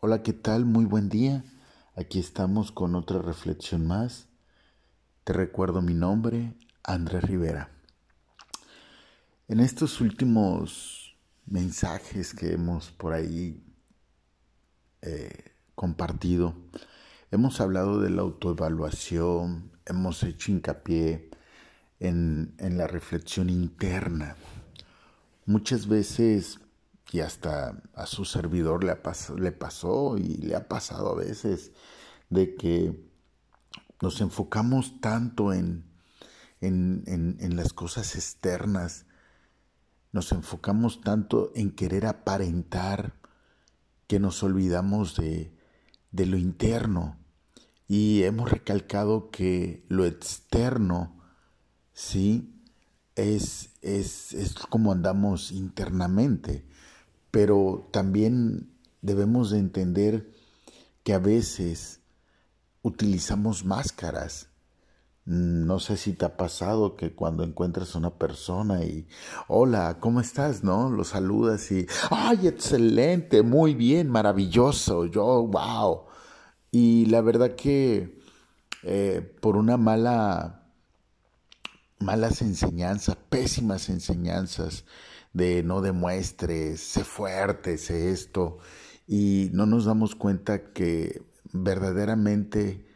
Hola, ¿qué tal? Muy buen día. Aquí estamos con otra reflexión más. Te recuerdo mi nombre, Andrés Rivera. En estos últimos mensajes que hemos por ahí eh, compartido, hemos hablado de la autoevaluación, hemos hecho hincapié en, en la reflexión interna. Muchas veces y hasta a su servidor le, le pasó y le ha pasado a veces de que nos enfocamos tanto en, en, en, las cosas externas, nos enfocamos tanto en querer aparentar que nos olvidamos de, de lo interno. Y hemos recalcado que lo externo, sí, es, es, es como andamos internamente pero también debemos de entender que a veces utilizamos máscaras. No sé si te ha pasado que cuando encuentras a una persona y, hola, ¿cómo estás? ¿No? Lo saludas y, ay, excelente, muy bien, maravilloso, yo, wow. Y la verdad que eh, por una mala, malas enseñanzas, pésimas enseñanzas, de no demuestres, sé fuerte, sé esto, y no nos damos cuenta que verdaderamente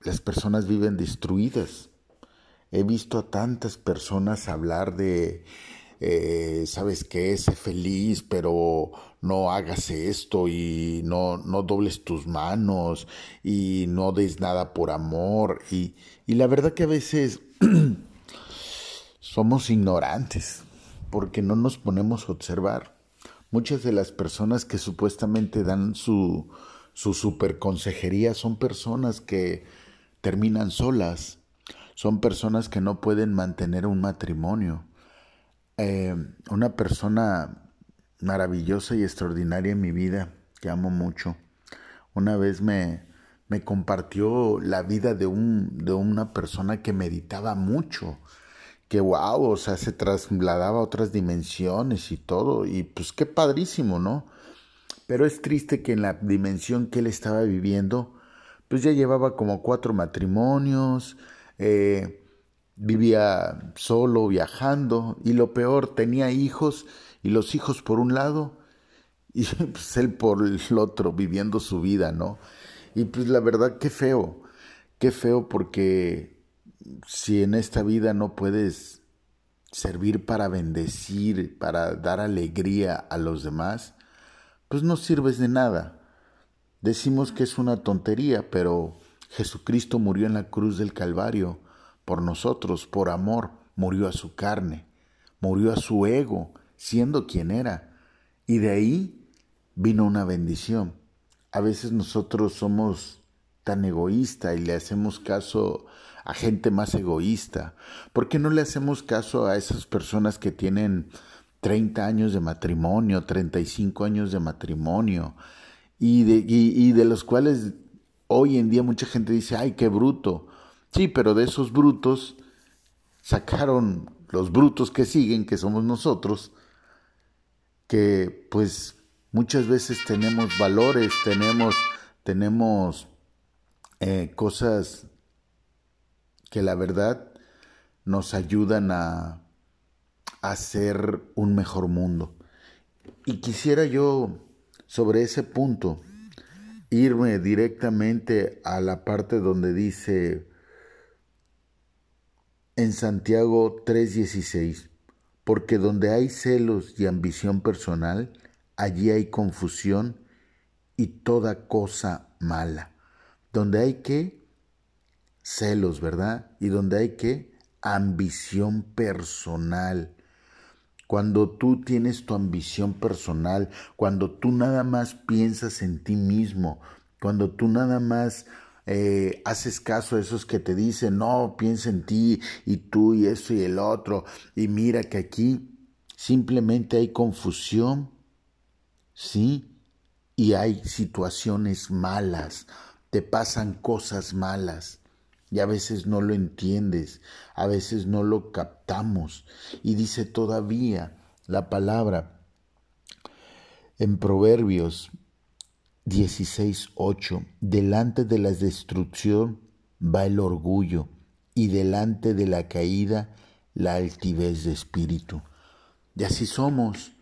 las personas viven destruidas. He visto a tantas personas hablar de, eh, ¿sabes qué? Sé feliz, pero no hagas esto y no, no dobles tus manos y no des nada por amor. Y, y la verdad que a veces somos ignorantes porque no nos ponemos a observar. Muchas de las personas que supuestamente dan su, su super consejería son personas que terminan solas, son personas que no pueden mantener un matrimonio. Eh, una persona maravillosa y extraordinaria en mi vida, que amo mucho, una vez me, me compartió la vida de, un, de una persona que meditaba mucho que wow, o sea, se trasladaba a otras dimensiones y todo, y pues qué padrísimo, ¿no? Pero es triste que en la dimensión que él estaba viviendo, pues ya llevaba como cuatro matrimonios, eh, vivía solo, viajando, y lo peor, tenía hijos, y los hijos por un lado, y pues él por el otro, viviendo su vida, ¿no? Y pues la verdad, qué feo, qué feo porque si en esta vida no puedes servir para bendecir, para dar alegría a los demás, pues no sirves de nada. Decimos que es una tontería, pero Jesucristo murió en la cruz del Calvario por nosotros, por amor, murió a su carne, murió a su ego, siendo quien era. Y de ahí vino una bendición. A veces nosotros somos tan egoístas y le hacemos caso a gente más egoísta? ¿Por qué no le hacemos caso a esas personas que tienen 30 años de matrimonio, 35 años de matrimonio y de, y, de los cuales hoy en día mucha gente dice, ay, qué bruto. Sí, pero de esos brutos sacaron los brutos que siguen, que somos nosotros, que pues muchas veces tenemos valores, tenemos, tenemos eh, cosas que la verdad nos ayudan a, hacer un mejor mundo. Y quisiera yo, sobre ese punto, irme directamente a la parte donde dice en Santiago 3:16, porque donde hay celos y ambición personal, allí hay confusión y toda cosa mala. Donde hay que celos, ¿verdad? Y donde hay que ambición personal. Cuando tú tienes tu ambición personal, cuando tú nada más piensas en ti mismo, cuando tú nada más eh, haces caso a esos que te dicen, no, piensa en ti y tú y eso y el otro, y mira que aquí simplemente hay confusión, ¿sí? Y hay situaciones malas, te pasan cosas malas y a veces no lo entiendes, a veces no lo captamos. Y dice todavía la palabra en Proverbios 16.8. Delante de la destrucción va el orgullo y delante de la caída la altivez de espíritu. Y así somos.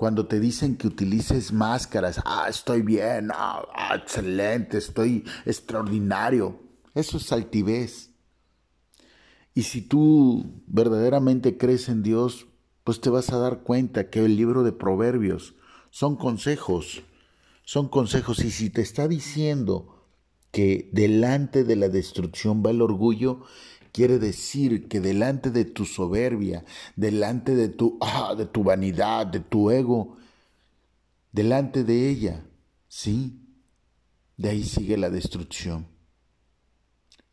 Cuando te dicen que utilices máscaras, ah, estoy bien, ah, ah, excelente, estoy extraordinario. Eso es altivez. Y si tú verdaderamente crees en Dios, pues te vas a dar cuenta que el libro de Proverbios son consejos, son consejos. Y si te está diciendo que delante de la destrucción va el orgullo, quiere decir que delante de tu soberbia, delante de tu, ah, de tu vanidad, de tu ego, delante de ella, sí, de ahí sigue la destrucción.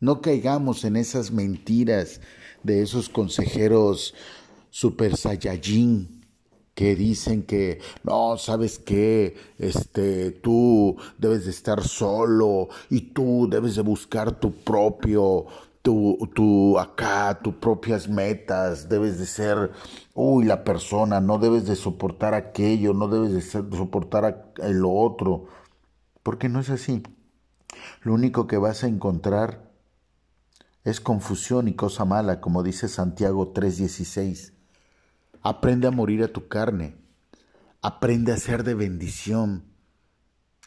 No caigamos en esas mentiras de esos consejeros super saiyajin que dicen que no, sabes qué, este, tú debes de estar solo y tú debes de buscar tu propio tu, acá, tus propias metas, debes de ser, uy, la persona, no debes de soportar aquello, no debes de soportar lo otro, porque no es así. Lo único que vas a encontrar es confusión y cosa mala, como dice Santiago 3:16. Aprende a morir a tu carne, aprende a ser de bendición.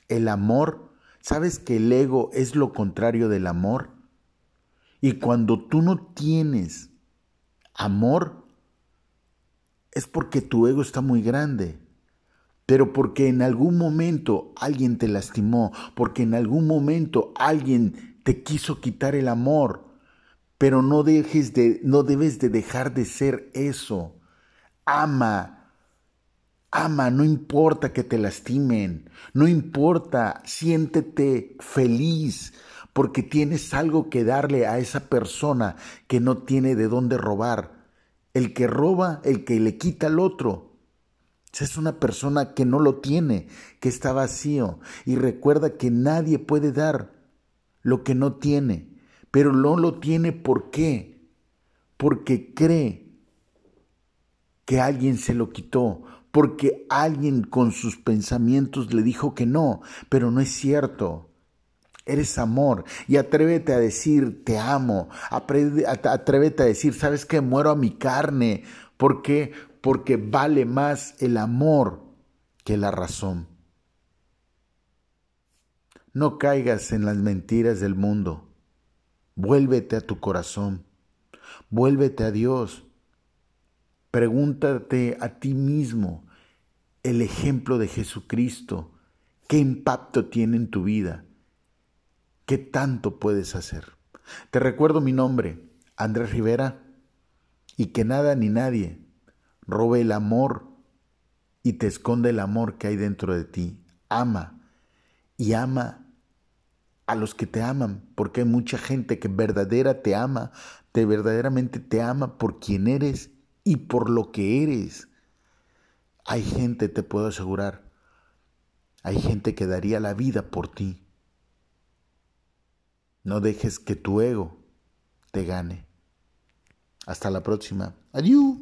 El amor, ¿sabes que el ego es lo contrario del amor? Y cuando tú no tienes amor, es porque tu ego está muy grande, pero porque en algún momento alguien te lastimó, porque en algún momento alguien te quiso quitar el amor, pero no dejes de no debes de dejar de ser eso. Ama. Ama, no importa que te lastimen, no importa, siéntete feliz, porque tienes algo que darle a esa persona que no tiene de dónde robar. El que roba, el que le quita al otro. Es una persona que no lo tiene, que está vacío. Y recuerda que nadie puede dar lo que no tiene. Pero no lo tiene ¿por qué? Porque cree que alguien se lo quitó, porque alguien con sus pensamientos le dijo que no, pero no es cierto. Eres amor y atrévete a decir te amo, atrévete a decir, ¿sabes qué? Muero a mi carne. ¿Por qué? Porque vale más el amor que la razón. No caigas en las mentiras del mundo. Vuélvete a tu corazón. Vuélvete a Dios. Pregúntate a ti mismo el ejemplo de Jesucristo. ¿Qué impacto tiene en tu vida? ¿Qué tanto puedes hacer? Te recuerdo mi nombre, Andrés Rivera, y que nada ni nadie robe el amor y te esconde el amor que hay dentro de ti. Ama y ama a los que te aman, porque hay mucha gente que verdadera te ama, te verdaderamente te ama por quien eres y por lo que eres. Hay gente, te puedo asegurar, hay gente que daría la vida por ti. No dejes que tu ego te gane. Hasta la próxima. Adiós.